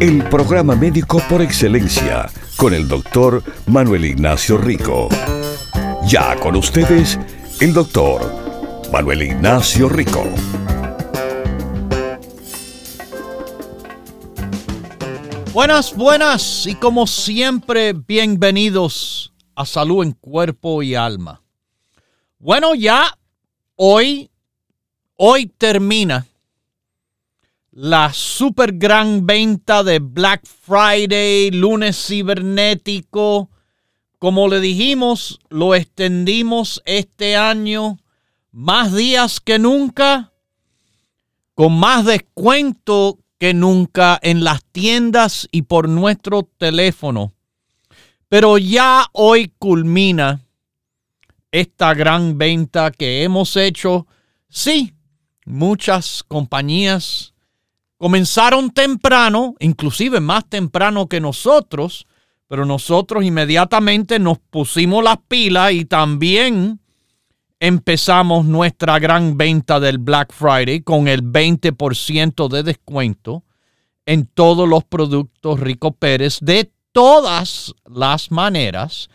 El programa médico por excelencia con el doctor Manuel Ignacio Rico. Ya con ustedes, el doctor Manuel Ignacio Rico. Buenas, buenas y como siempre, bienvenidos a Salud en Cuerpo y Alma. Bueno, ya hoy, hoy termina la super gran venta de Black Friday, lunes cibernético. Como le dijimos, lo extendimos este año más días que nunca, con más descuento que nunca en las tiendas y por nuestro teléfono. Pero ya hoy culmina esta gran venta que hemos hecho. Sí, muchas compañías Comenzaron temprano, inclusive más temprano que nosotros, pero nosotros inmediatamente nos pusimos las pilas y también empezamos nuestra gran venta del Black Friday con el 20% de descuento en todos los productos Rico Pérez de todas las maneras.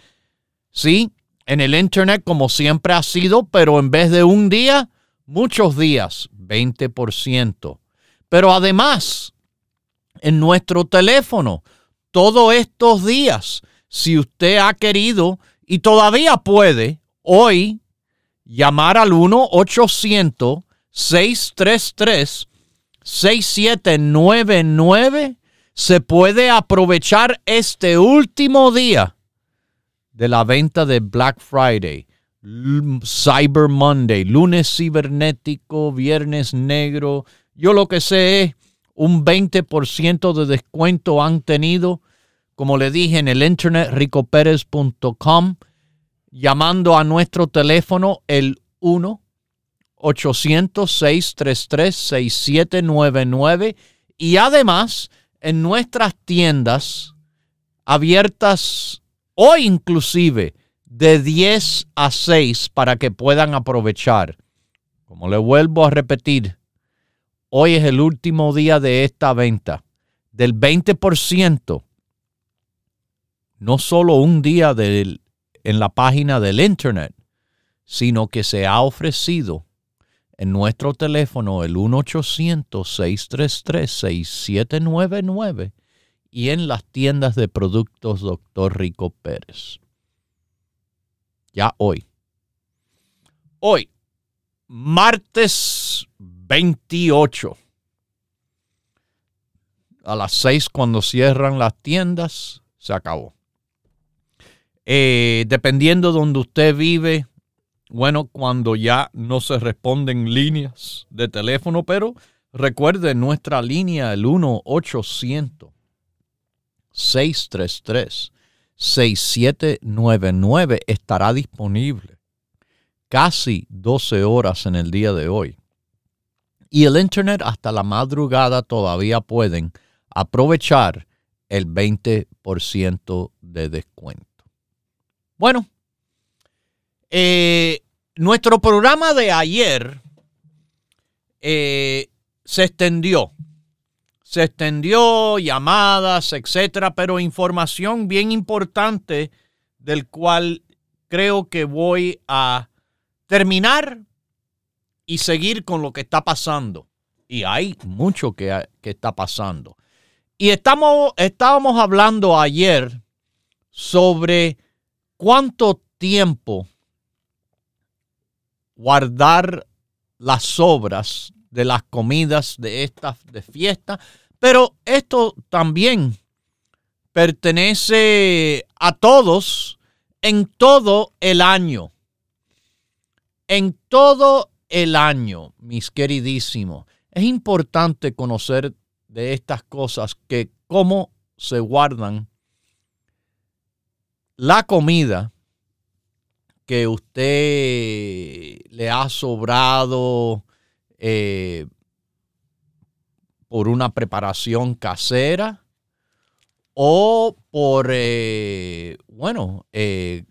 Sí, en el Internet como siempre ha sido, pero en vez de un día, muchos días, 20%. Pero además, en nuestro teléfono, todos estos días, si usted ha querido y todavía puede, hoy llamar al 1-800-633-6799, se puede aprovechar este último día de la venta de Black Friday, Cyber Monday, lunes cibernético, viernes negro, yo lo que sé es un 20% de descuento han tenido, como le dije en el internet, ricoperez.com, llamando a nuestro teléfono el 1 800 6799 y además en nuestras tiendas abiertas hoy inclusive de 10 a 6 para que puedan aprovechar. Como le vuelvo a repetir, Hoy es el último día de esta venta. Del 20%, no solo un día en la página del Internet, sino que se ha ofrecido en nuestro teléfono el 1-800-633-6799 y en las tiendas de productos Dr. Rico Pérez. Ya hoy. Hoy, martes 28. A las 6 cuando cierran las tiendas, se acabó. Eh, dependiendo de donde usted vive, bueno, cuando ya no se responden líneas de teléfono, pero recuerde nuestra línea, el 1-800-633-6799, estará disponible casi 12 horas en el día de hoy y el Internet hasta la madrugada todavía pueden aprovechar el 20% de descuento. Bueno, eh, nuestro programa de ayer eh, se extendió. Se extendió, llamadas, etcétera, pero información bien importante del cual creo que voy a terminar y seguir con lo que está pasando. Y hay mucho que, está pasando. Y estamos, estábamos hablando ayer sobre cuánto tiempo guardar las sobras de las comidas de estas de fiesta, pero esto también pertenece a todos en todo el año. En todo el año, mis queridísimos. Es importante conocer de estas cosas que cómo se guardan la comida que usted le ha sobrado eh, por una preparación casera o por, eh, bueno, eh,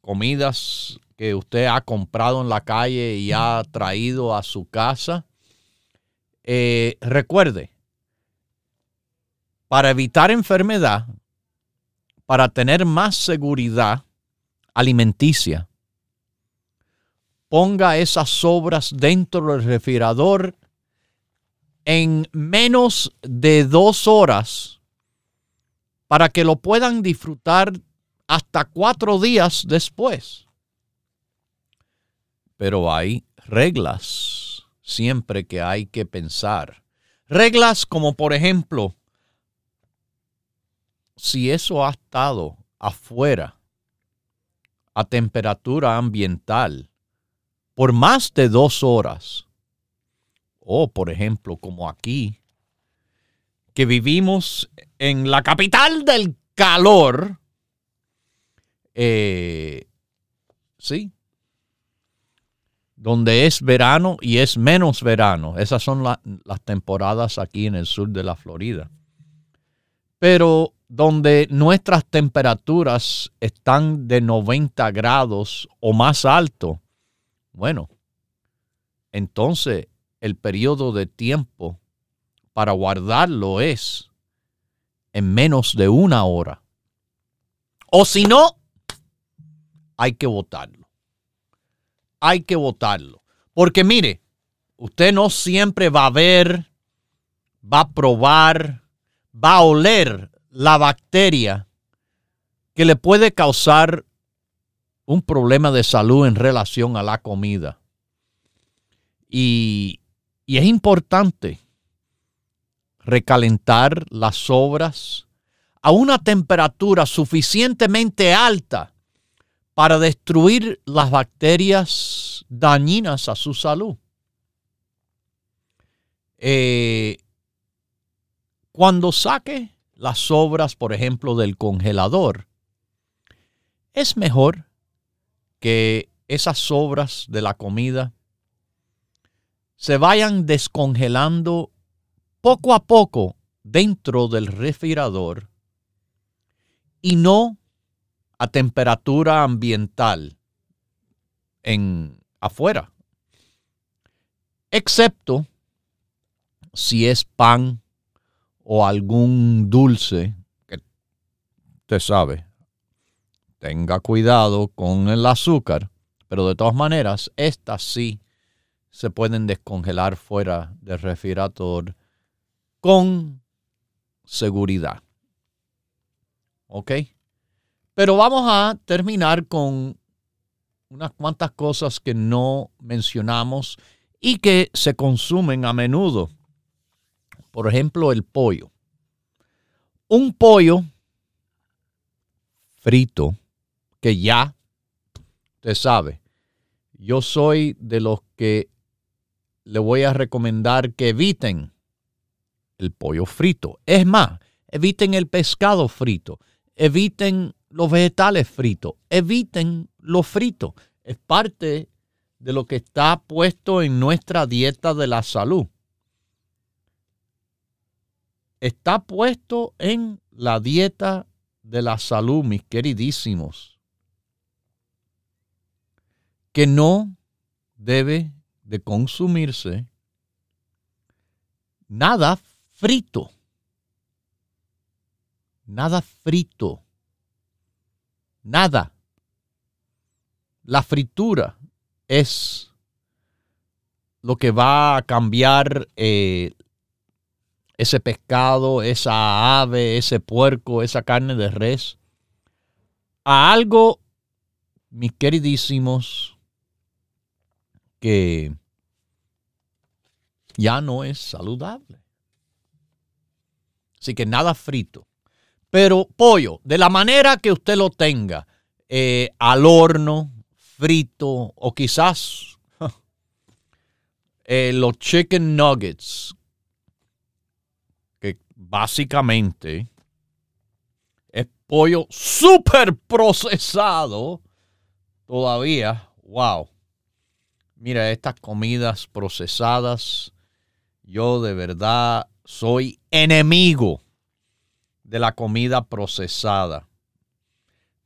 comidas que usted ha comprado en la calle y ha traído a su casa. recuerde, para evitar enfermedad, para tener más seguridad alimenticia, ponga esas sobras dentro del refrigerador en menos de dos horas para que lo puedan disfrutar hasta cuatro días después. Pero hay reglas siempre que hay que pensar. Reglas como por ejemplo, si eso ha estado afuera a temperatura ambiental por más de dos horas, o por ejemplo como aquí, que vivimos en la capital del calor, eh, sí, donde es verano y es menos verano. Esas son las temporadas aquí en el sur de la Florida. Pero donde nuestras temperaturas están de 90 grados o más alto, bueno, entonces el periodo de tiempo para guardarlo es en menos de una hora. O si no, hay que votarlo. Hay que votarlo. Porque mire, usted no siempre va a ver, va a probar, va a oler la bacteria que le puede causar un problema de salud en relación a la comida. Y, y es importante recalentar las sobras a una temperatura suficientemente alta para destruir las bacterias dañinas a su salud. Eh, cuando saque las sobras, por ejemplo, del congelador, es mejor que esas sobras de la comida se vayan descongelando poco a poco dentro del refrigerador y no a temperatura ambiental en afuera. Excepto si es pan o algún dulce que usted sabe, tenga cuidado con el azúcar, pero de todas maneras, estas sí se pueden descongelar fuera del refrigerador con seguridad. ¿Ok? Pero vamos a terminar con unas cuantas cosas que no mencionamos y que se consumen a menudo por ejemplo, el pollo. Un pollo frito que ya, usted sabe, yo soy de los que le voy a recomendar que eviten el pollo frito. Es más, eviten el pescado frito, eviten los vegetales fritos, eviten lo frito. Es parte de lo que está puesto en nuestra dieta de la salud está puesto en la dieta de la salud, mis queridísimos, que no debe de consumirse nada frito. Nada frito. Nada. La fritura es lo que va a cambiar eh, ese pescado, esa ave, ese puerco, esa carne de res, a algo, mis queridísimos, que ya no es saludable. Así que nada frito. Pero pollo, de la manera que usted lo tenga, eh, al horno, frito o quizás eh, los chicken nuggets básicamente es pollo súper procesado, todavía, wow. Mira, estas comidas procesadas, yo de verdad soy enemigo de la comida procesada.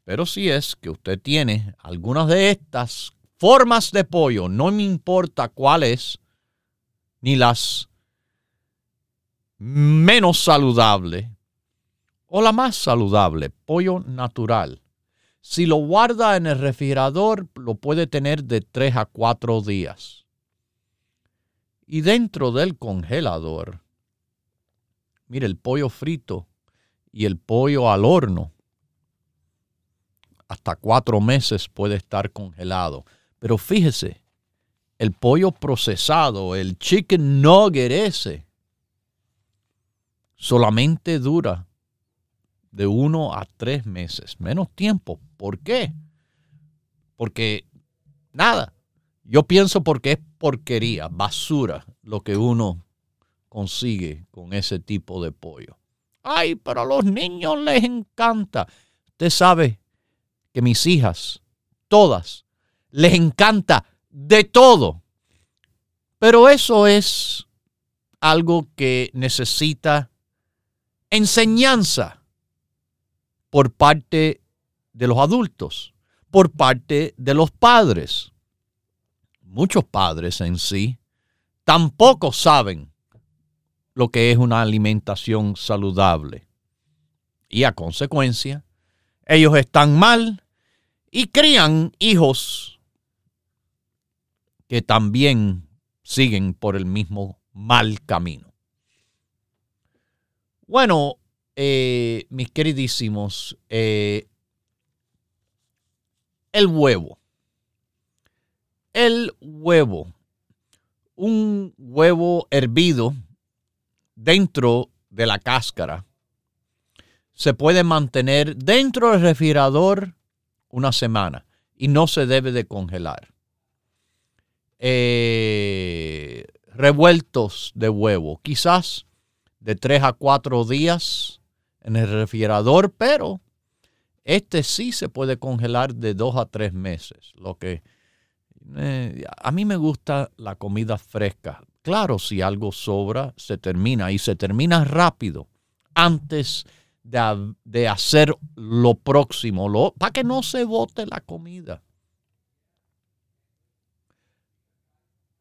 Pero si es que usted tiene algunas de estas formas de pollo, no me importa cuáles, ni las menos saludables o la más saludable, pollo natural. Si lo guarda en el refrigerador, lo puede tener de 3 a 4 días. Y dentro del congelador, mire, el pollo frito y el pollo al horno, hasta cuatro meses puede estar congelado. Pero fíjese, el pollo procesado, el chicken nugget ese, solamente dura de uno a tres meses, menos tiempo. ¿Por qué? Porque nada, yo pienso porque es porquería, basura, lo que uno consigue con ese tipo de pollo. Ay, pero a los niños les encanta. Usted sabe que mis hijas, todas, les encanta de todo. Pero eso es algo que necesita enseñanza por parte de los adultos, por parte de los padres. Muchos padres en sí tampoco saben lo que es una alimentación saludable. Y a consecuencia, ellos están mal y crían hijos que también siguen por el mismo mal camino. Bueno, eh, mis queridísimos, eh, el huevo. El huevo. Un huevo hervido dentro de la cáscara se puede mantener dentro del refrigerador una semana y no se debe de congelar. Eh, revueltos de huevo, quizás de tres a cuatro días en el refrigerador, pero este sí se puede congelar de dos a tres meses. Lo que eh, a mí me gusta la comida fresca. Claro, si algo sobra, se termina y se termina rápido antes de, de hacer lo próximo, lo, para que no se bote la comida.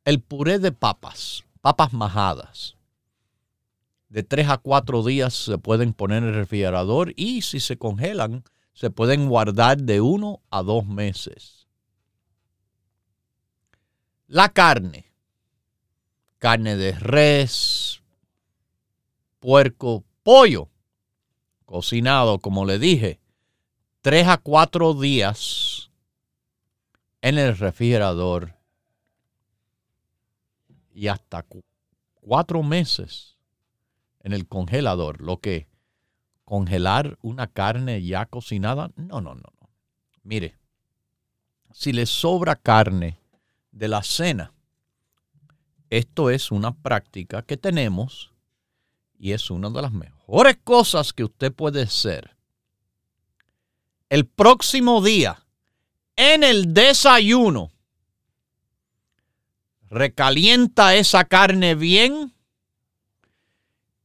El puré de papas, papas majadas de tres a cuatro días se pueden poner en el refrigerador y si se congelan, se pueden guardar de uno a dos meses. La carne, carne de res, puerco, pollo, cocinado, como le dije, tres a cuatro días en el refrigerador y hasta cuatro meses en el congelador, lo que congelar una carne ya cocinada, no, no, no, no. Mire, si le sobra carne de la cena, esto es una práctica que tenemos y es una de las mejores cosas que usted puede hacer. El próximo día, en el desayuno, recalienta esa carne bien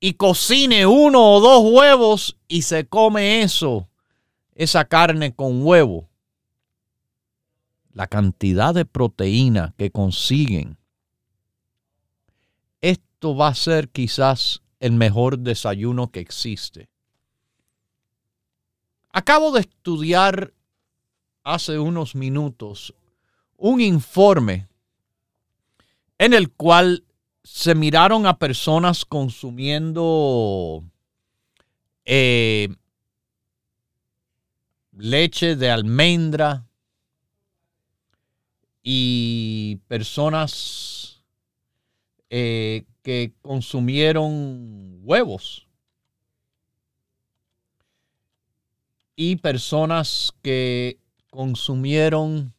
y cocine uno o dos huevos y se come eso, esa carne con huevo. La cantidad de proteína que consiguen. Esto va a ser quizás el mejor desayuno que existe. Acabo de estudiar hace unos minutos un informe en el cual se miraron a personas consumiendo eh, leche de almendra y personas eh, que consumieron huevos y personas que consumieron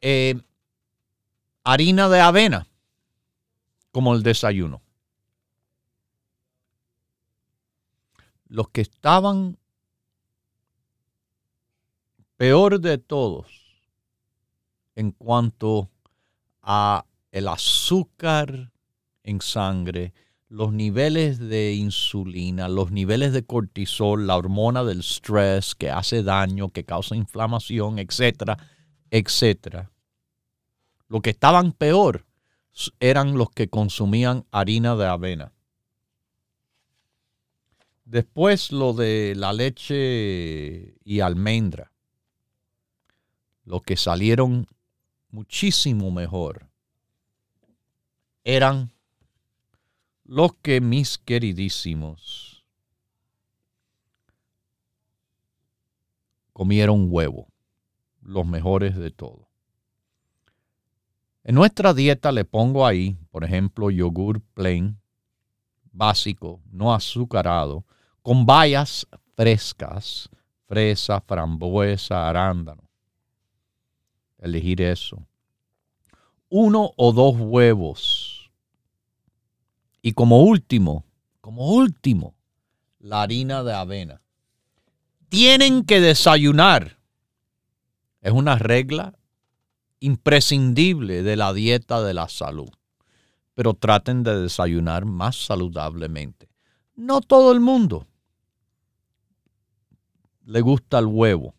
eh, harina de avena como el desayuno. Los que estaban peor de todos en cuanto a el azúcar en sangre, los niveles de insulina, los niveles de cortisol, la hormona del stress que hace daño, que causa inflamación, etcétera, etcétera. Lo que estaban peor eran los que consumían harina de avena. Después lo de la leche y almendra. Los que salieron muchísimo mejor eran los que mis queridísimos comieron huevo, los mejores de todo. En nuestra dieta le pongo ahí, por ejemplo, yogur plain, básico, no azucarado, con bayas frescas, fresa, frambuesa, arándano. Elegir eso. Uno o dos huevos. Y como último, como último, la harina de avena. Tienen que desayunar. Es una regla imprescindible de la dieta de la salud. Pero traten de desayunar más saludablemente. No todo el mundo le gusta el huevo.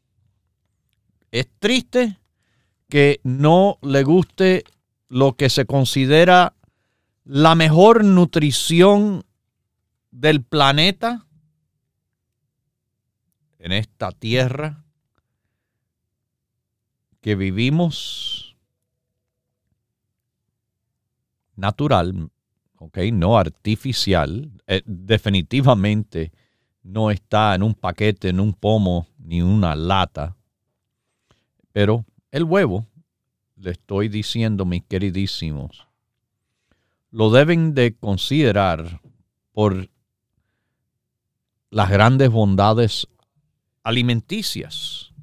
Es triste que no le guste lo que se considera la mejor nutrición del planeta en esta tierra que vivimos natural, ok, no artificial, eh, definitivamente no está en un paquete, en un pomo, ni una lata, pero el huevo, le estoy diciendo, mis queridísimos, lo deben de considerar por las grandes bondades alimenticias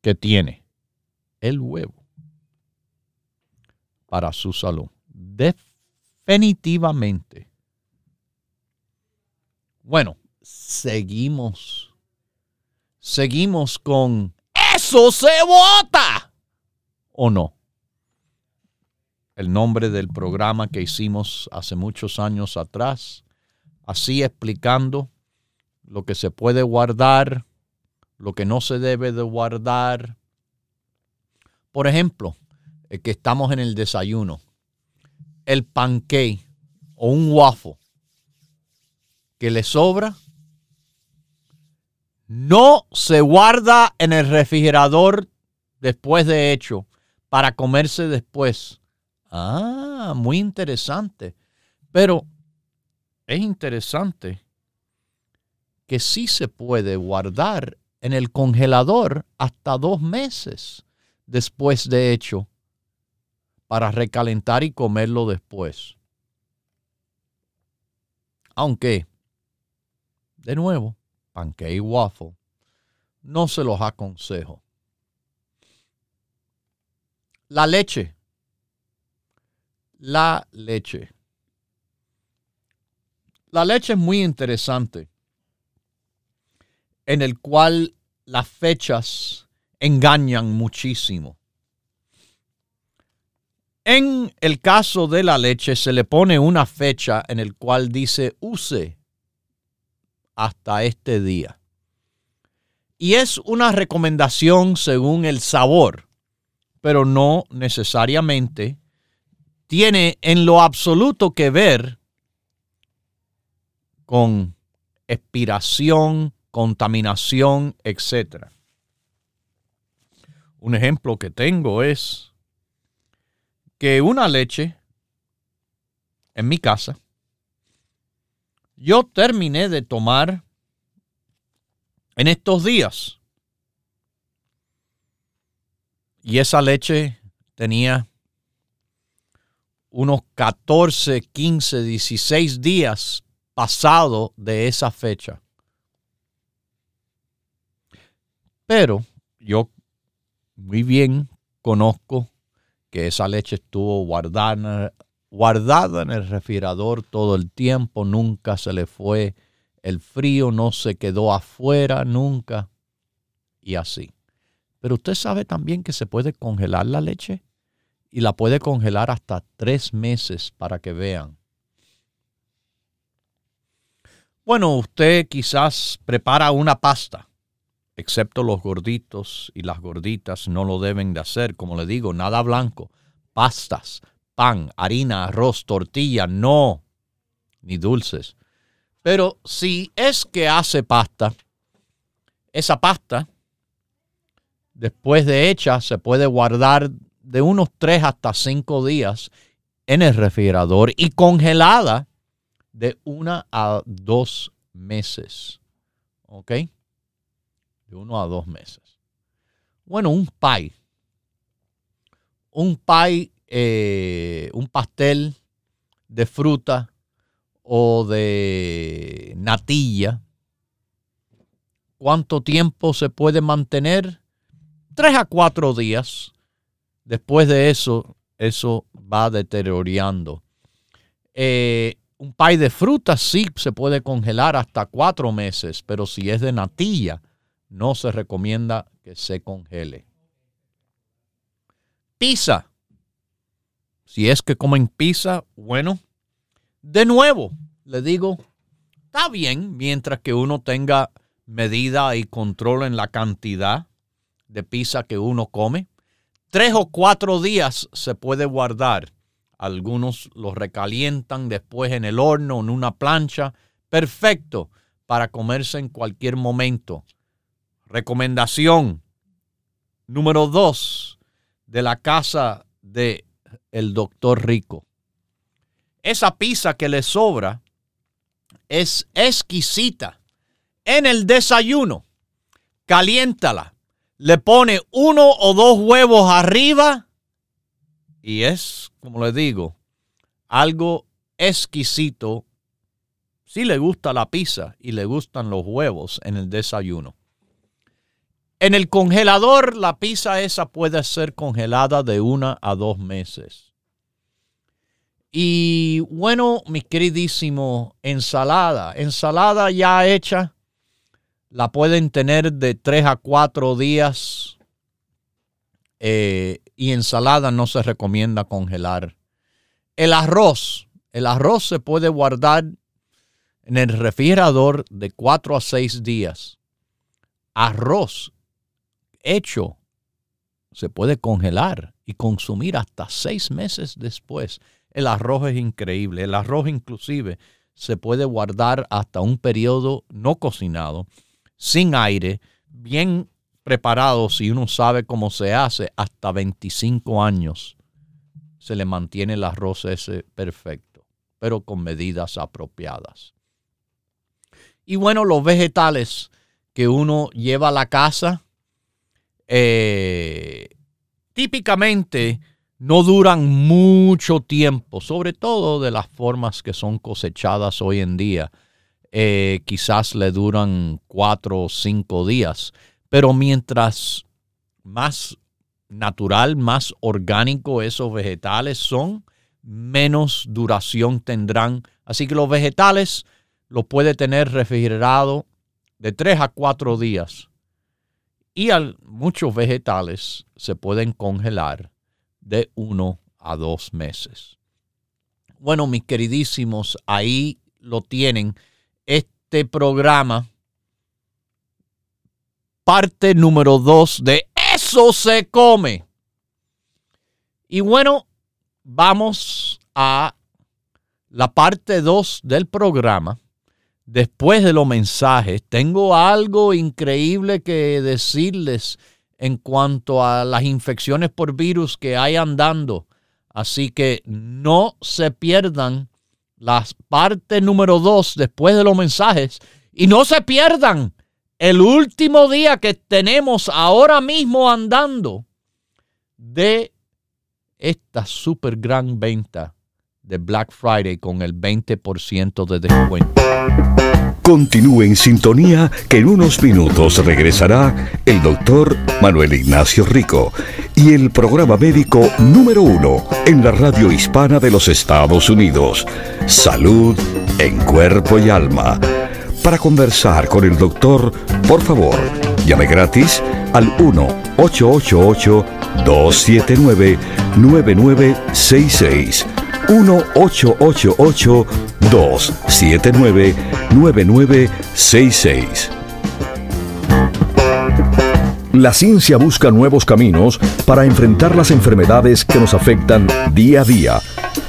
que tiene el huevo para su salud. Definitivamente. Bueno, seguimos. Seguimos con eso se vota. ¿O no? El nombre del programa que hicimos hace muchos años atrás, así explicando lo que se puede guardar, lo que no se debe de guardar. Por ejemplo, el que estamos en el desayuno, el pancake o un waffle que le sobra, no se guarda en el refrigerador después de hecho para comerse después. Ah, muy interesante. Pero es interesante que sí se puede guardar en el congelador hasta dos meses después de hecho para recalentar y comerlo después. Aunque, de nuevo, pancake waffle, no se los aconsejo. La leche. La leche. La leche es muy interesante, en el cual las fechas engañan muchísimo. En el caso de la leche se le pone una fecha en el cual dice use hasta este día. Y es una recomendación según el sabor, pero no necesariamente tiene en lo absoluto que ver con expiración, contaminación, etc. Un ejemplo que tengo es que una leche en mi casa, yo terminé de tomar en estos días. Y esa leche tenía unos 14, 15, 16 días pasado de esa fecha. Pero yo muy bien conozco que esa leche estuvo guardada, guardada en el refrigerador todo el tiempo, nunca se le fue el frío, no se quedó afuera nunca. y así. Pero usted sabe también que se puede congelar la leche y la puede congelar hasta tres meses para que vean. Bueno, usted quizás prepara una pasta, excepto los gorditos y las gorditas no lo deben de hacer, como le digo, nada blanco, pastas, pan, harina, arroz, tortilla, no, ni dulces. Pero si es que hace pasta, esa pasta, después de hecha, se puede guardar de unos 3 hasta 5 días en el refrigerador y congelada de una a dos meses. ¿Ok? De uno a dos meses. Bueno, un pie. Un pie, eh, un pastel de fruta o de natilla. ¿Cuánto tiempo se puede mantener? Tres a cuatro días. Después de eso, eso va deteriorando. Eh, un pie de fruta sí se puede congelar hasta cuatro meses, pero si es de natilla, no se recomienda que se congele. Pizza. Si es que comen pizza, bueno, de nuevo, le digo, está bien mientras que uno tenga medida y control en la cantidad de pizza que uno come. Tres o cuatro días se puede guardar algunos los recalientan después en el horno, en una plancha. Perfecto para comerse en cualquier momento. Recomendación número dos de la casa de el doctor Rico. Esa pizza que le sobra es exquisita. En el desayuno, caliéntala. Le pone uno o dos huevos arriba y es, como les digo, algo exquisito si le gusta la pizza y le gustan los huevos en el desayuno. En el congelador, la pizza esa puede ser congelada de una a dos meses. Y bueno, mi queridísimo, ensalada. Ensalada ya hecha, la pueden tener de tres a cuatro días eh, y ensalada no se recomienda congelar. El arroz, el arroz se puede guardar en el refrigerador de 4 a 6 días. Arroz hecho se puede congelar y consumir hasta 6 meses después. El arroz es increíble. El arroz inclusive se puede guardar hasta un periodo no cocinado, sin aire, bien preparado, si uno sabe cómo se hace, hasta 25 años se le mantiene el arroz ese perfecto, pero con medidas apropiadas. Y bueno, los vegetales que uno lleva a la casa, eh, típicamente no duran mucho tiempo, sobre todo de las formas que son cosechadas hoy en día. Eh, quizás le duran cuatro o cinco días pero mientras más natural, más orgánico esos vegetales son, menos duración tendrán. Así que los vegetales los puede tener refrigerado de 3 a 4 días. Y muchos vegetales se pueden congelar de 1 a 2 meses. Bueno, mis queridísimos, ahí lo tienen. Este programa parte número dos de Eso se come. Y bueno, vamos a la parte dos del programa. Después de los mensajes, tengo algo increíble que decirles en cuanto a las infecciones por virus que hay andando. Así que no se pierdan la parte número dos después de los mensajes y no se pierdan el último día que tenemos ahora mismo andando de esta super gran venta de Black Friday con el 20% de descuento. Continúe en sintonía que en unos minutos regresará el doctor Manuel Ignacio Rico y el programa médico número uno en la radio hispana de los Estados Unidos. Salud en cuerpo y alma para conversar con el doctor, por favor, llame gratis al 1-888-279-9966. 1-888-279-9966. La ciencia busca nuevos caminos para enfrentar las enfermedades que nos afectan día a día.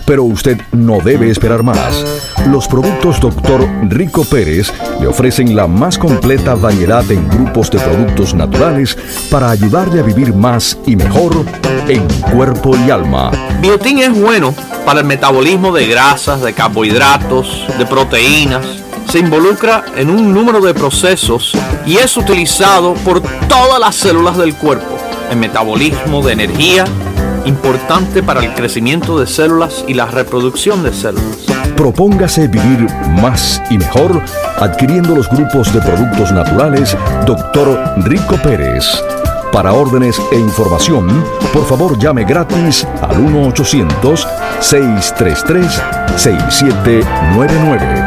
Pero usted no debe esperar más. Los productos Dr. Rico Pérez le ofrecen la más completa variedad en grupos de productos naturales para ayudarle a vivir más y mejor en cuerpo y alma. Biotín es bueno para el metabolismo de grasas, de carbohidratos, de proteínas se involucra en un número de procesos y es utilizado por todas las células del cuerpo. El metabolismo de energía, importante para el crecimiento de células y la reproducción de células. Propóngase vivir más y mejor adquiriendo los grupos de productos naturales Dr. Rico Pérez. Para órdenes e información, por favor llame gratis al 1-800-633-6799.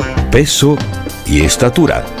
peso y estatura.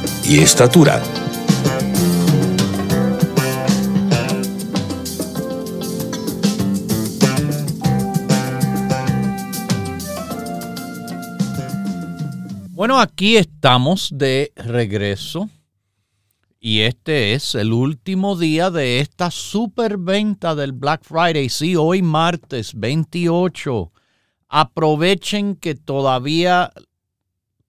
y estatura. Bueno, aquí estamos de regreso y este es el último día de esta super venta del Black Friday. Sí, hoy martes 28. Aprovechen que todavía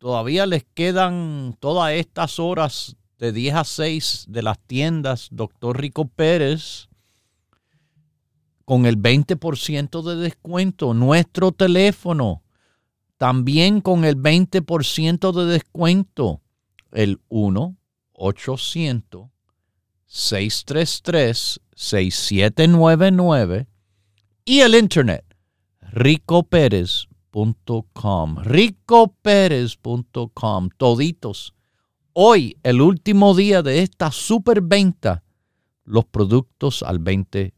Todavía les quedan todas estas horas de 10 a 6 de las tiendas Doctor Rico Pérez con el 20% de descuento. Nuestro teléfono también con el 20% de descuento. El 1-800-633-6799 y el internet ricopérez.com ricoperez.com, toditos. Hoy, el último día de esta superventa, los productos al 20%.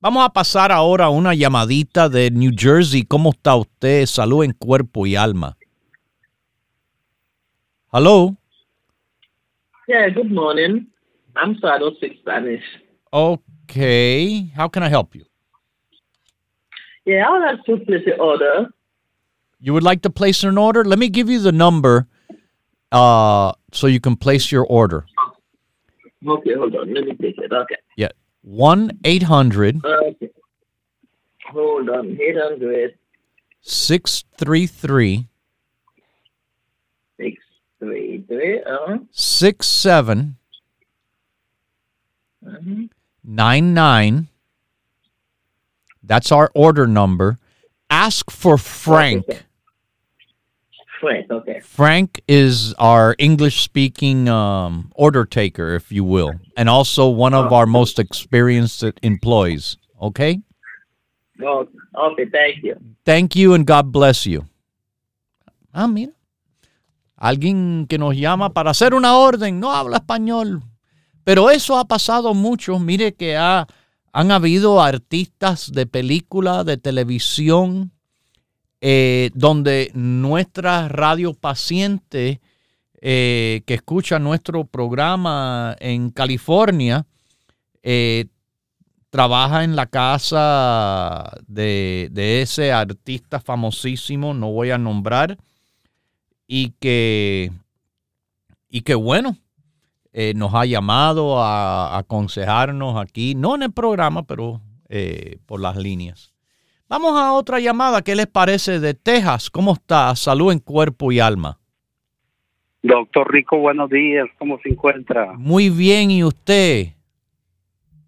Vamos a pasar ahora a una llamadita de New Jersey. ¿Cómo está usted? Salud en cuerpo y alma. Hello. Yeah, good morning. I'm sorry, I don't speak Spanish. Okay. How can I help you? Yeah, I would like to place an order. You would like to place an order? Let me give you the number uh, so you can place your order. Okay, hold on. Let me take it. Okay. Yeah. 1 800 Okay. Hold on. 800 633 633 uh, 67 mhm. 99. That's our order number. Ask for Frank. Frank, okay. Frank is our English speaking um, order taker, if you will, and also one of our most experienced employees. Okay? Oh, okay, thank you. Thank you and God bless you. Ah, mira. Alguien que nos llama para hacer una orden, no habla español. Pero eso ha pasado mucho. Mire que ha, han habido artistas de película, de televisión, eh, donde nuestra radio paciente eh, que escucha nuestro programa en California eh, trabaja en la casa de, de ese artista famosísimo, no voy a nombrar, y que, y que bueno, eh, nos ha llamado a, a aconsejarnos aquí, no en el programa, pero eh, por las líneas. Vamos a otra llamada. ¿Qué les parece de Texas? ¿Cómo está? Salud en cuerpo y alma. Doctor Rico, buenos días. ¿Cómo se encuentra? Muy bien, ¿y usted?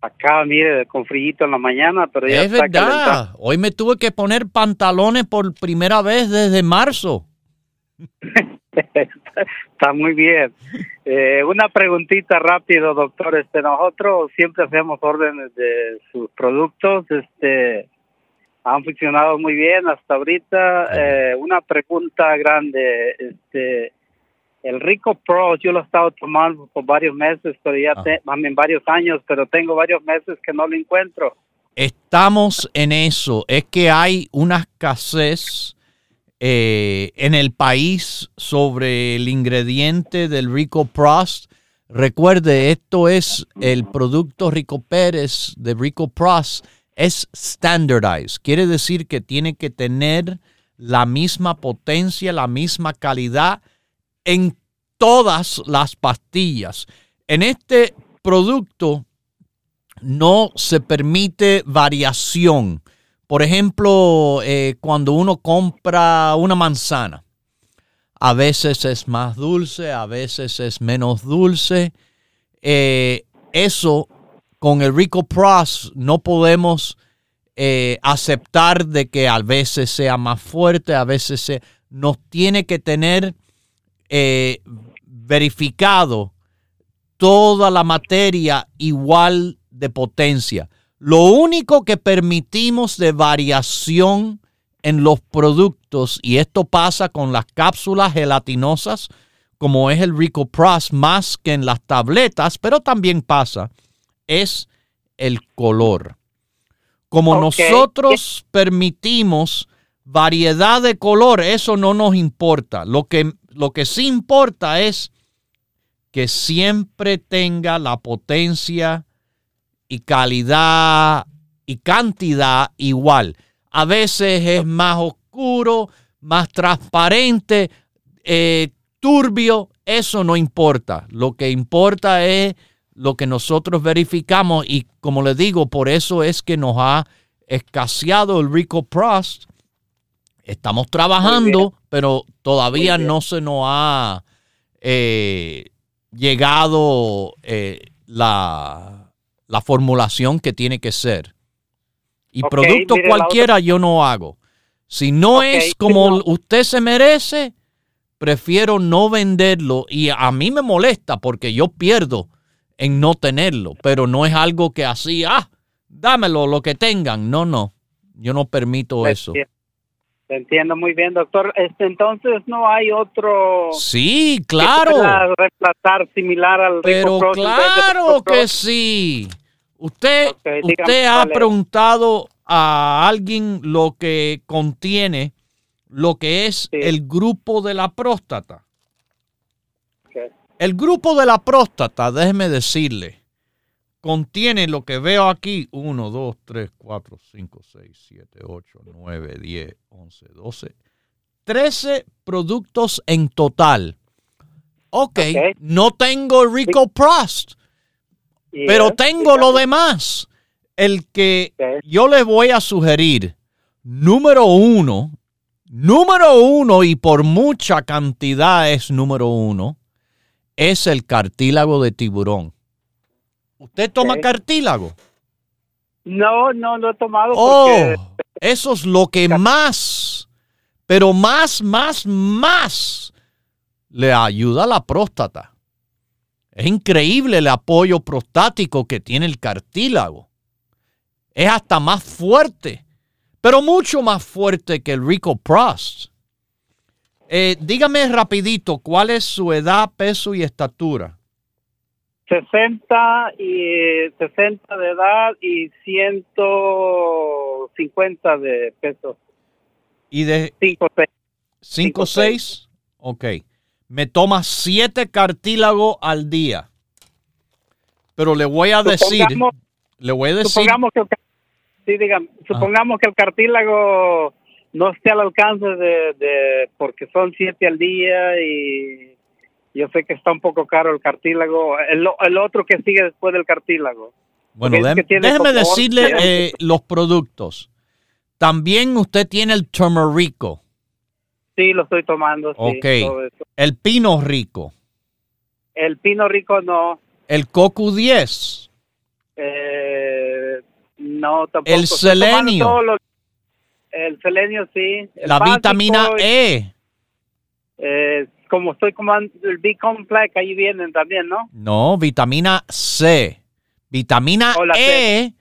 Acá, mire, con frío en la mañana, pero ya es está verdad. Hoy me tuve que poner pantalones por primera vez desde marzo. está muy bien. Eh, una preguntita rápido, doctor. Este, nosotros siempre hacemos órdenes de sus productos. Este, han funcionado muy bien hasta ahorita. Eh, una pregunta grande. Este, el Rico Pro, yo lo he estado tomando por varios meses, pero ya Ah. te, varios años, pero tengo varios meses que no lo encuentro. Estamos en eso. Es que hay una escasez eh, en el país sobre el ingrediente del Rico Prost. Recuerde, esto es el producto Rico Pérez de Rico Prost. Es standardized. Quiere decir que tiene que tener la misma potencia, la misma calidad en todas las pastillas. En este producto no se permite variación. Por ejemplo, eh, cuando uno compra una manzana, a veces es más dulce, a veces es menos dulce. Eh, eso con el Rico Pros no podemos eh, aceptar de que a veces sea más fuerte, a veces se, nos tiene que tener verificado toda la materia igual de potencia. Lo único que permitimos de variación en los productos, y esto pasa con las cápsulas gelatinosas, como es el Rico Plus, más que en las tabletas, pero también pasa, es el color. Como nosotros permitimos variedad de color, eso no nos importa. Lo que, lo que sí importa es que siempre tenga la potencia y calidad y cantidad igual. A veces es más oscuro, más transparente, eh, turbio, eso no importa. Lo que importa es lo que nosotros verificamos y como les digo, por eso es que nos ha escaseado el Rico Prost. Estamos trabajando, pero todavía no se nos ha eh, llegado eh, la, la formulación que tiene que ser. Y producto cualquiera yo no hago. Si no es como no. usted se merece, prefiero no venderlo. Y a mí me molesta porque yo pierdo en no tenerlo. Pero no es algo que así, ah, dámelo, lo que tengan. No, no. Yo no permito eso. entiendo. Te entiendo muy bien, doctor. Este, entonces no hay otro Sí, que claro. pueda reemplazar similar al Pero claro que sí. Usted, usted ha preguntado a alguien lo que contiene lo que es Sí. el grupo de la próstata. El grupo de la próstata, déjeme decirle, contiene lo que veo aquí: 1, 2, 3, 4, 5, 6, 7, 8, 9, 10, 11, 12, 13 productos en total. Ok, Ok. no tengo Rico Prost, Y pero tengo lo dígame. demás. El que Ok. yo les voy a sugerir, número uno, número uno y por mucha cantidad es número uno, es el cartílago de tiburón. ¿Usted toma cartílago? No, no lo he tomado Oh, porque eso es lo que más, pero más, más, más le ayuda a la próstata. Es increíble el apoyo prostático que tiene el cartílago. Es hasta más fuerte, pero mucho más fuerte que el Rico Prost. Eh, dígame rapidito, ¿cuál es su edad, peso y estatura? 60 y 60 de edad y 150 de peso. Y de 5 6. 5 Cinco, 6, ok. Me toma 7 cartílagos al día. Pero le voy a decir, Supongamos- le voy a decir, Supongamos que el, sí, dígame, supongamos que el cartílago no esté al alcance de, de porque son 7 al día y yo sé que está un poco caro el cartílago. El, otro que sigue después del cartílago. bueno, déjeme- decirle eh, los productos. También usted tiene el turmerico, Sí, lo estoy tomando. Ok. el pino rico, El pino rico no. el cocu 10, Eh, no, tampoco. El selenio. los- el selenio, sí. El la básico, vitamina E. eh, como estoy tomando el B-complex, ahí vienen también, ¿no? No, vitamina C. Vitamina E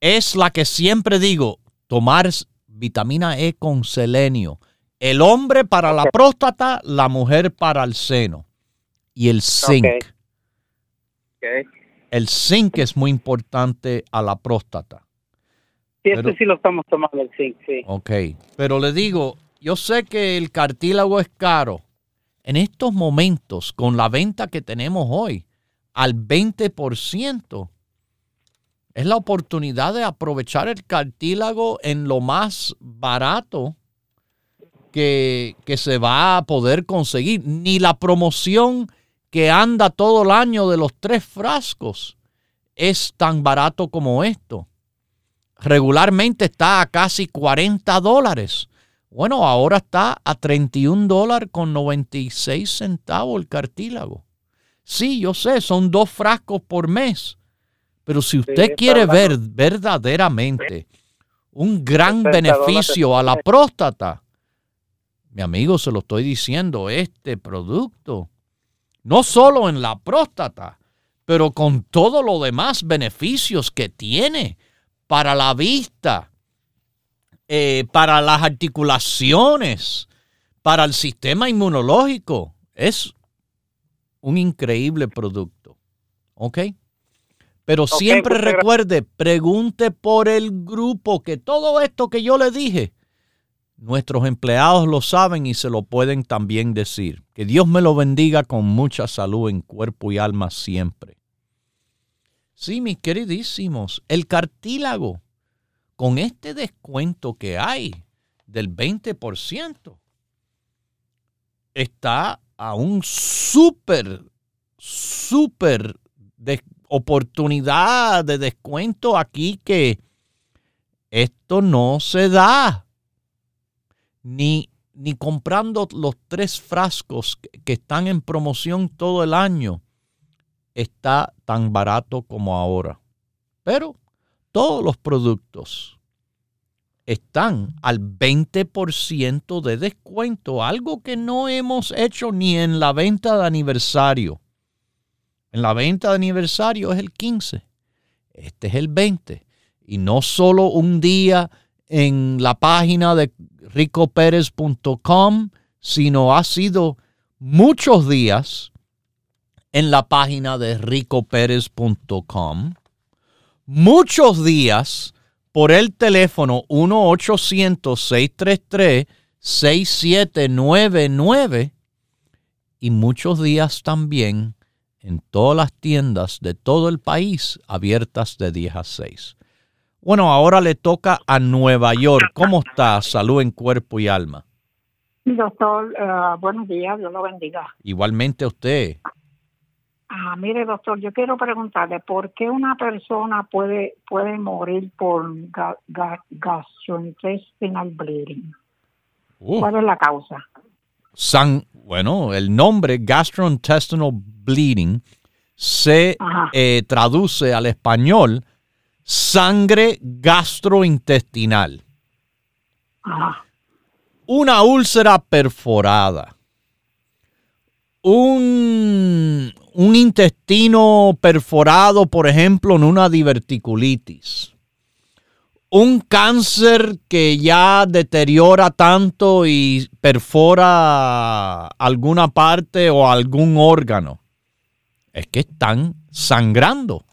es la que siempre digo, tomar vitamina E con selenio. El hombre para la próstata, la mujer para el seno. Y el zinc. Ok. Ok. El zinc es muy importante a la próstata. Sí, este sí lo estamos tomando, el zinc, sí. Ok. Pero le digo, yo sé que el cartílago es caro. En estos momentos, con la venta que tenemos hoy, al 20%, es la oportunidad de aprovechar el cartílago en lo más barato que, que se va a poder conseguir. Ni la promoción que anda todo el año de los tres frascos es tan barato como esto regularmente está a casi 40 dólares. Bueno, ahora está a 31 dólares con 96 centavos el cartílago. Sí, yo sé, son dos frascos por mes. Pero si usted quiere ver verdaderamente un gran 60 beneficio a la próstata, Mi amigo, se lo estoy diciendo, este producto, no solo en la próstata, pero con todos los demás beneficios que tiene para la vista, eh, para las articulaciones, para el sistema inmunológico. Es un increíble producto. ¿Ok? Pero siempre recuerde, pregunte por el grupo, que todo esto que yo le dije, nuestros empleados lo saben y se lo pueden también decir. Que Dios me lo bendiga con mucha salud en cuerpo y alma siempre. Sí, mis queridísimos, el cartílago, con este descuento que hay del 20%, está a un súper, súper oportunidad de descuento aquí que esto no se da. Ni, ni comprando los tres frascos que están en promoción todo el año está tan barato como ahora. Pero todos los productos están al 20% de descuento, algo que no hemos hecho ni en la venta de aniversario. En la venta de aniversario es el 15, este es el 20. Y no solo un día en la página de ricoperez.com, sino ha sido muchos días en la página de ricoperez.com, muchos días por el teléfono 1-800-633-6799 y muchos días también en todas las tiendas de todo el país abiertas de 10 a 6. Bueno, ahora le toca a Nueva York. ¿Cómo está? Salud en cuerpo y alma. Doctor, uh, buenos días, Dios lo bendiga. Igualmente a usted. Ah, mire, doctor, yo quiero preguntarle, ¿por qué una persona puede, puede morir por ga, gastrointestinal bleeding? Uh. ¿Cuál es la causa? San, bueno, el nombre gastrointestinal bleeding se eh, traduce al español sangre gastrointestinal. Una úlcera perforada. Un, un intestino perforado, por ejemplo, en una diverticulitis. Un cáncer que ya deteriora tanto y perfora alguna parte o algún órgano es que están sangrando.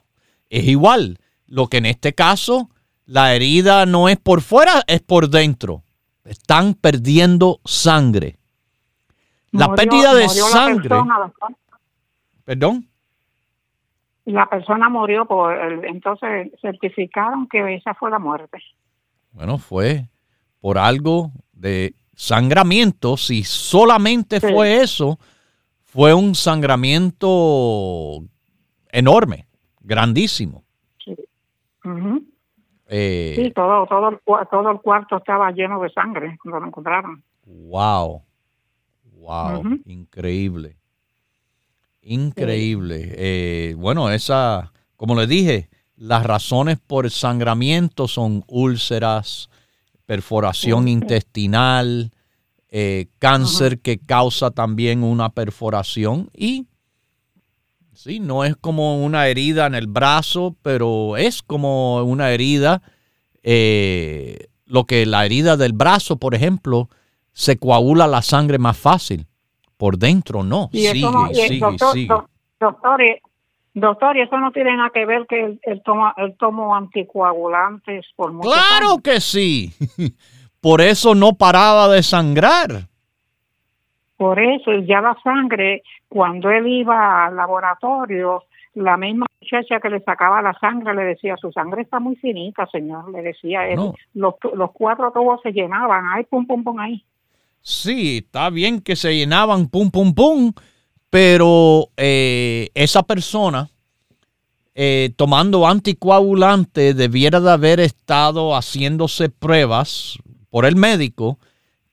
Es igual, lo que en este caso la herida no es por fuera, es por dentro. Están perdiendo sangre. La pérdida de sangre. Perdón. La persona murió por entonces certificaron que esa fue la muerte. Bueno, fue por algo de sangramiento. Si solamente fue eso, fue un sangramiento enorme, grandísimo. Sí, eh, todo, todo, el, todo el cuarto estaba lleno de sangre cuando lo encontraron. Wow, wow, increíble, increíble. Eh, bueno, esa, como le dije, las razones por sangramiento son úlceras, perforación intestinal, eh, cáncer que causa también una perforación y sí, no es como una herida en el brazo, pero es como una herida, eh, lo que la herida del brazo, por ejemplo, se coagula la sangre más fácil. Por dentro no. sigue, sigue, doctor, sigue. Doctor, y eso no tiene nada que ver que el, toma, el tomo anticoagulantes por mucho Claro que sí. Por eso no paraba de sangrar. Por eso, ya la sangre, cuando él iba al laboratorio, la misma muchacha que le sacaba la sangre le decía, su sangre está muy finita, señor, le decía él. Los, los cuatro tubos se llenaban, ahí, pum, pum, pum, ahí. Sí, está bien que se llenaban, pum, pum, pum, pero eh, esa persona eh, tomando anticoagulante debiera de haber estado haciéndose pruebas por el médico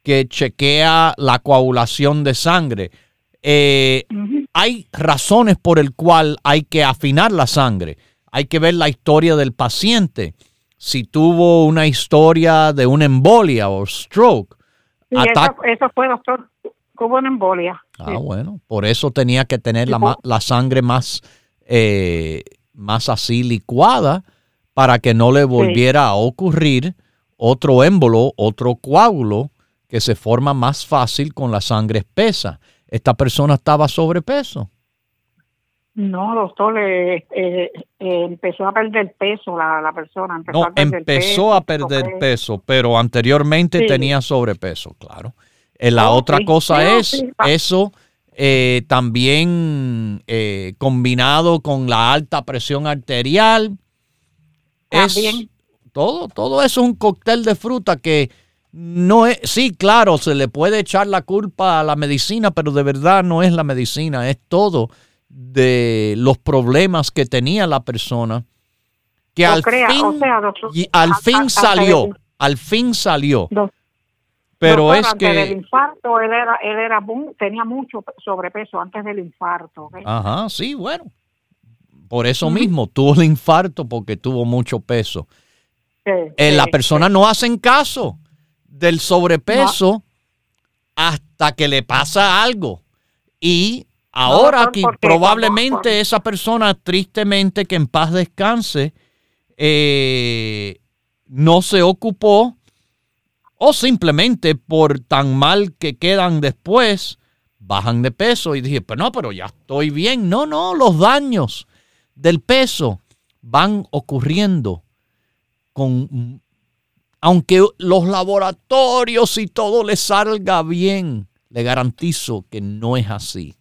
que chequea la coagulación de sangre. Eh, hay razones por el cual hay que afinar la sangre. Hay que ver la historia del paciente. Si tuvo una historia de una embolia o stroke, Sí, eso, eso fue, doctor. Hubo una embolia. Ah, bueno. Por eso tenía que tener la, la sangre más, eh, más así licuada para que no le volviera a ocurrir otro émbolo, otro coágulo que se forma más fácil con la sangre espesa. Esta persona estaba sobrepeso. No, doctor, eh, eh, empezó a perder peso la, persona. Empezó no, a perder empezó peso, a perder peso, pero anteriormente tenía sobrepeso, claro. Eh, la otra cosa es eso también combinado con la alta presión arterial. Es, todo, todo eso es un cóctel de fruta que no es, sí, claro, se le puede echar la culpa a la medicina, pero de verdad no es la medicina, es todo de los problemas que tenía la persona, que al fin, y al fin salió, al fin salió. pero es que... Del infarto, él, era, él era, tenía mucho sobrepeso antes del infarto. Ajá, sí, bueno. Por eso mismo, tuvo el infarto porque tuvo mucho peso. Eh, la persona no hacen caso del sobrepeso hasta que le pasa algo. Y Ahora aquí probablemente esa persona, tristemente, que en paz descanse, eh, no se ocupó o simplemente por tan mal que quedan después, bajan de peso y dije, pero no, pero ya estoy bien. No, no, los daños del peso van ocurriendo con, aunque los laboratorios y todo le salga bien, le garantizo que no es así.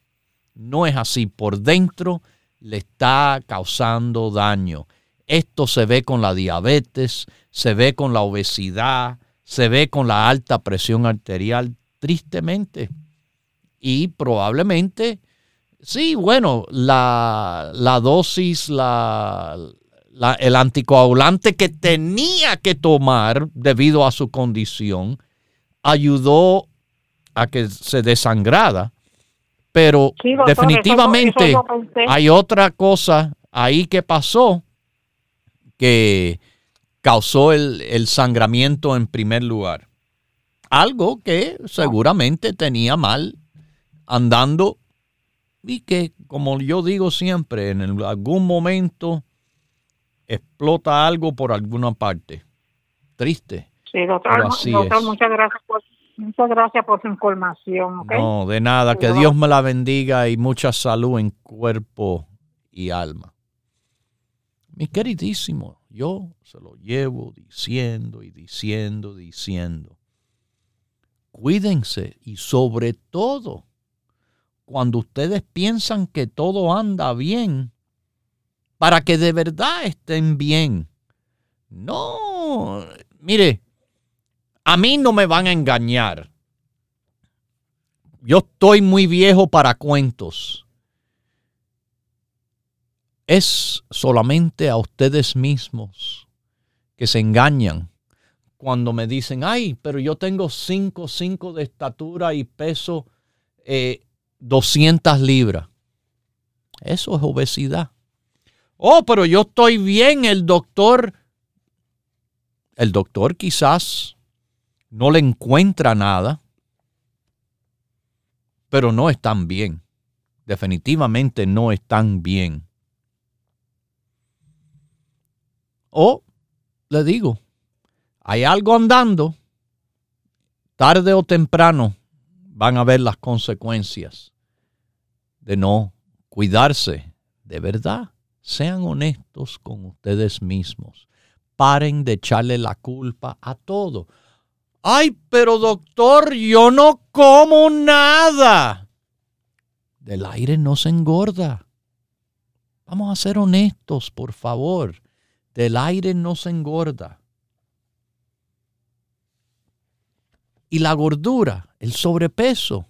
No es así. Por dentro le está causando daño. Esto se ve con la diabetes, se ve con la obesidad, se ve con la alta presión arterial, tristemente. Y probablemente, sí, bueno, la, dosis, la, el anticoagulante que tenía que tomar debido a su condición, ayudó a que se desangrara pero definitivamente hay otra cosa ahí que pasó que causó el, sangramiento en primer lugar. Algo que seguramente tenía mal andando y que, como yo digo siempre, en algún momento explota algo por alguna parte. Triste. Sí, doctor, doctor muchas gracias por Muchas gracias por su información. No, de nada. Que Dios me la bendiga y mucha salud en cuerpo y alma. Mi queridísimo, yo se lo llevo diciendo y diciendo, diciendo. Cuídense y sobre todo, cuando ustedes piensan que todo anda bien, para que de verdad estén bien. No, mire, a mí no me van a engañar. Yo estoy muy viejo para cuentos. Es solamente a ustedes mismos que se engañan cuando me dicen, ay, pero yo tengo 5, 5 de estatura y peso 200 eh, libras. Eso es obesidad. Oh, pero yo estoy bien, el doctor. El doctor quizás no le encuentra nada, pero no están bien. Definitivamente no están bien. O, le digo, hay algo andando, tarde o temprano van a ver las consecuencias de no cuidarse. De verdad, sean honestos con ustedes mismos. Paren de echarle la culpa a todo. Ay, pero doctor, yo no como nada. Del aire no se engorda. Vamos a ser honestos, por favor. Del aire no se engorda. Y la gordura, el sobrepeso,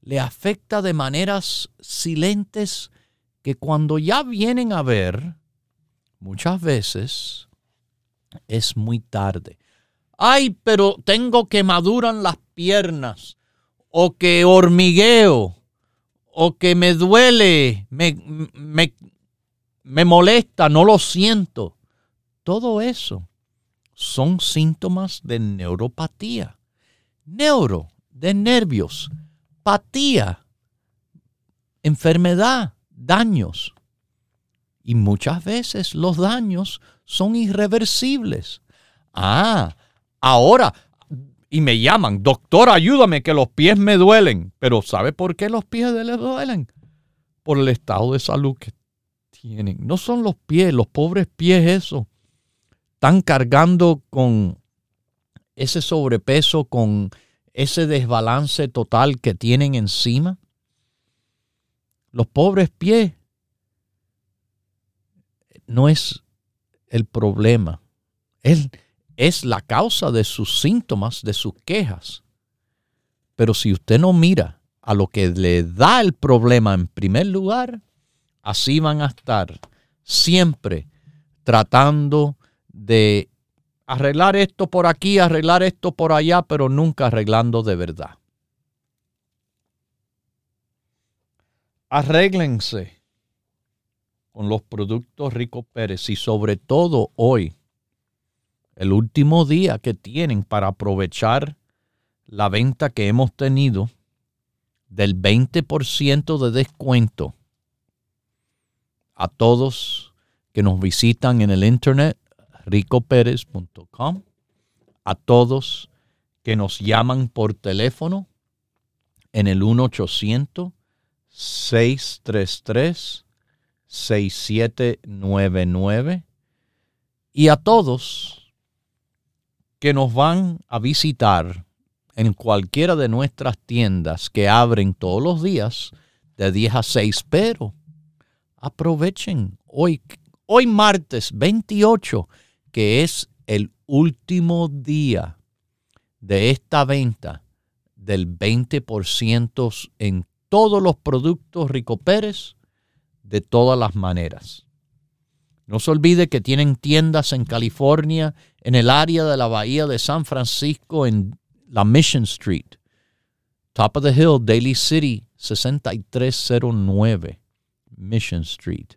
le afecta de maneras silentes que cuando ya vienen a ver, muchas veces es muy tarde ay, pero tengo que maduran las piernas, o que hormigueo, o que me duele, me, me, me molesta, no lo siento. Todo eso son síntomas de neuropatía. neuro, de nervios, patía, enfermedad, daños. Y muchas veces los daños son irreversibles. Ah, ahora, y me llaman, doctor, ayúdame que los pies me duelen. Pero ¿sabe por qué los pies le duelen? Por el estado de salud que tienen. No son los pies, los pobres pies eso. Están cargando con ese sobrepeso, con ese desbalance total que tienen encima. Los pobres pies no es el problema. Él es la causa de sus síntomas, de sus quejas. Pero si usted no mira a lo que le da el problema en primer lugar, así van a estar siempre tratando de arreglar esto por aquí, arreglar esto por allá, pero nunca arreglando de verdad. Arréglense con los productos Rico Pérez y sobre todo hoy, el último día que tienen para aprovechar la venta que hemos tenido del 20% de descuento a todos que nos visitan en el internet ricoperez.com, a todos que nos llaman por teléfono en el 1 800 633 6799 y a todos que nos van a visitar en cualquiera de nuestras tiendas que abren todos los días de 10 a 6, pero aprovechen hoy, hoy martes 28, que es el último día de esta venta del 20% en todos los productos Rico Pérez de todas las maneras. No se olvide que tienen tiendas en California, en el área de la bahía de San Francisco, en la Mission Street, Top of the Hill, Daly City, 6309 Mission Street,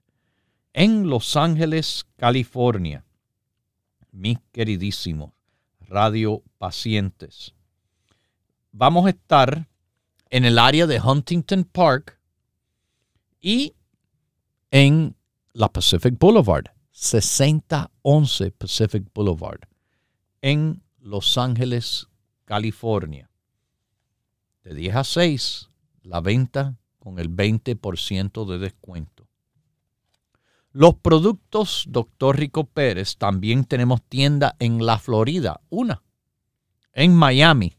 en Los Ángeles, California. Mis queridísimos radio pacientes. Vamos a estar en el área de Huntington Park y en la Pacific Boulevard, 6011 Pacific Boulevard, en Los Ángeles, California. De 10 a 6, la venta con el 20% de descuento. Los productos Dr. Rico Pérez también tenemos tienda en la Florida, una en Miami.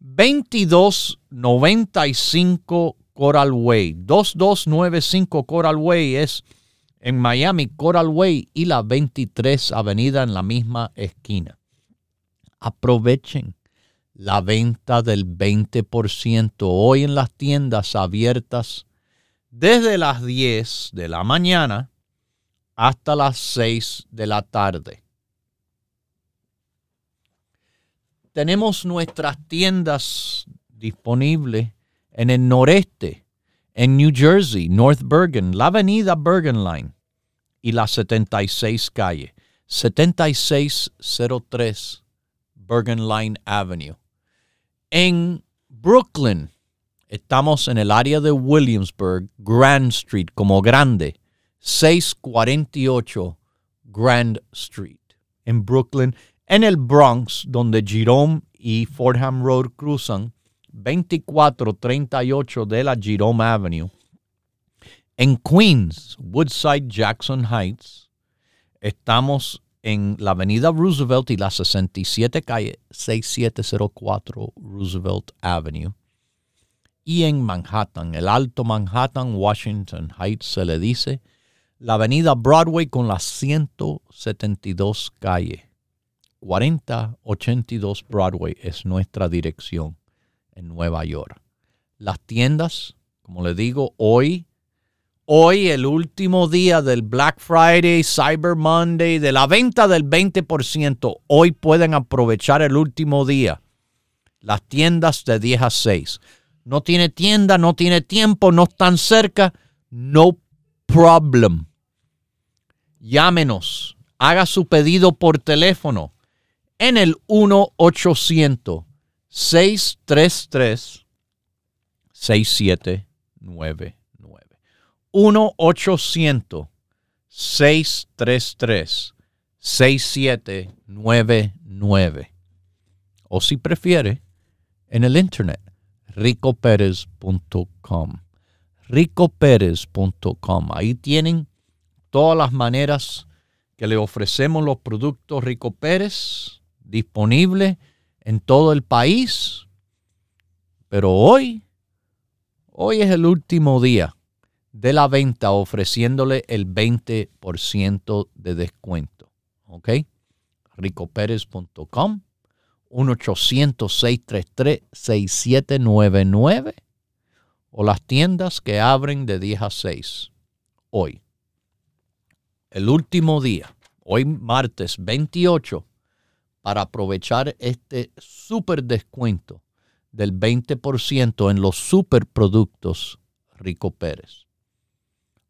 2295 Coral Way. 2295 Coral Way es en Miami, Coral Way y la 23 Avenida en la misma esquina. Aprovechen la venta del 20% hoy en las tiendas abiertas desde las 10 de la mañana hasta las 6 de la tarde. Tenemos nuestras tiendas disponibles en el noreste, en New Jersey, North Bergen, la avenida Bergen Line y la 76 calle, 7603 Bergen Line Avenue. En Brooklyn, estamos en el área de Williamsburg, Grand Street, como grande, 648 Grand Street. En Brooklyn, en el Bronx, donde Jerome y Fordham Road cruzan, 2438 de la Jerome Avenue. En Queens, Woodside, Jackson Heights, estamos en la avenida Roosevelt y la 67 calle 6704 Roosevelt Avenue. Y en Manhattan, el Alto Manhattan, Washington Heights, se le dice la avenida Broadway con la 172 calle. 4082 Broadway es nuestra dirección en Nueva York. Las tiendas, como le digo, hoy, hoy el último día del Black Friday, Cyber Monday, de la venta del 20%, hoy pueden aprovechar el último día. Las tiendas de 10 a 6. No tiene tienda, no tiene tiempo, no están cerca, no problem. Llámenos, haga su pedido por teléfono en el 1 800 633 6799 1-800-633-6799. O si prefiere, en el internet, ricoperez.com. ricoperez.com. Ahí tienen todas las maneras que le ofrecemos los productos Rico Pérez disponibles en todo el país. Pero hoy, hoy es el último día de la venta ofreciéndole el 20% de descuento. ¿Ok? ricopérez.com 1-800-633-6799 o las tiendas que abren de 10 a 6 hoy. El último día, hoy martes 28, para aprovechar este super descuento del 20% en los superproductos Rico Pérez.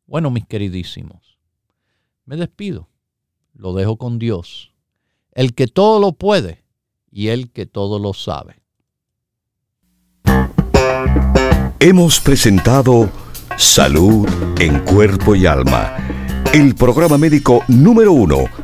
Bueno, mis queridísimos, me despido. Lo dejo con Dios, el que todo lo puede y el que todo lo sabe. Hemos presentado Salud en Cuerpo y Alma, el programa médico número uno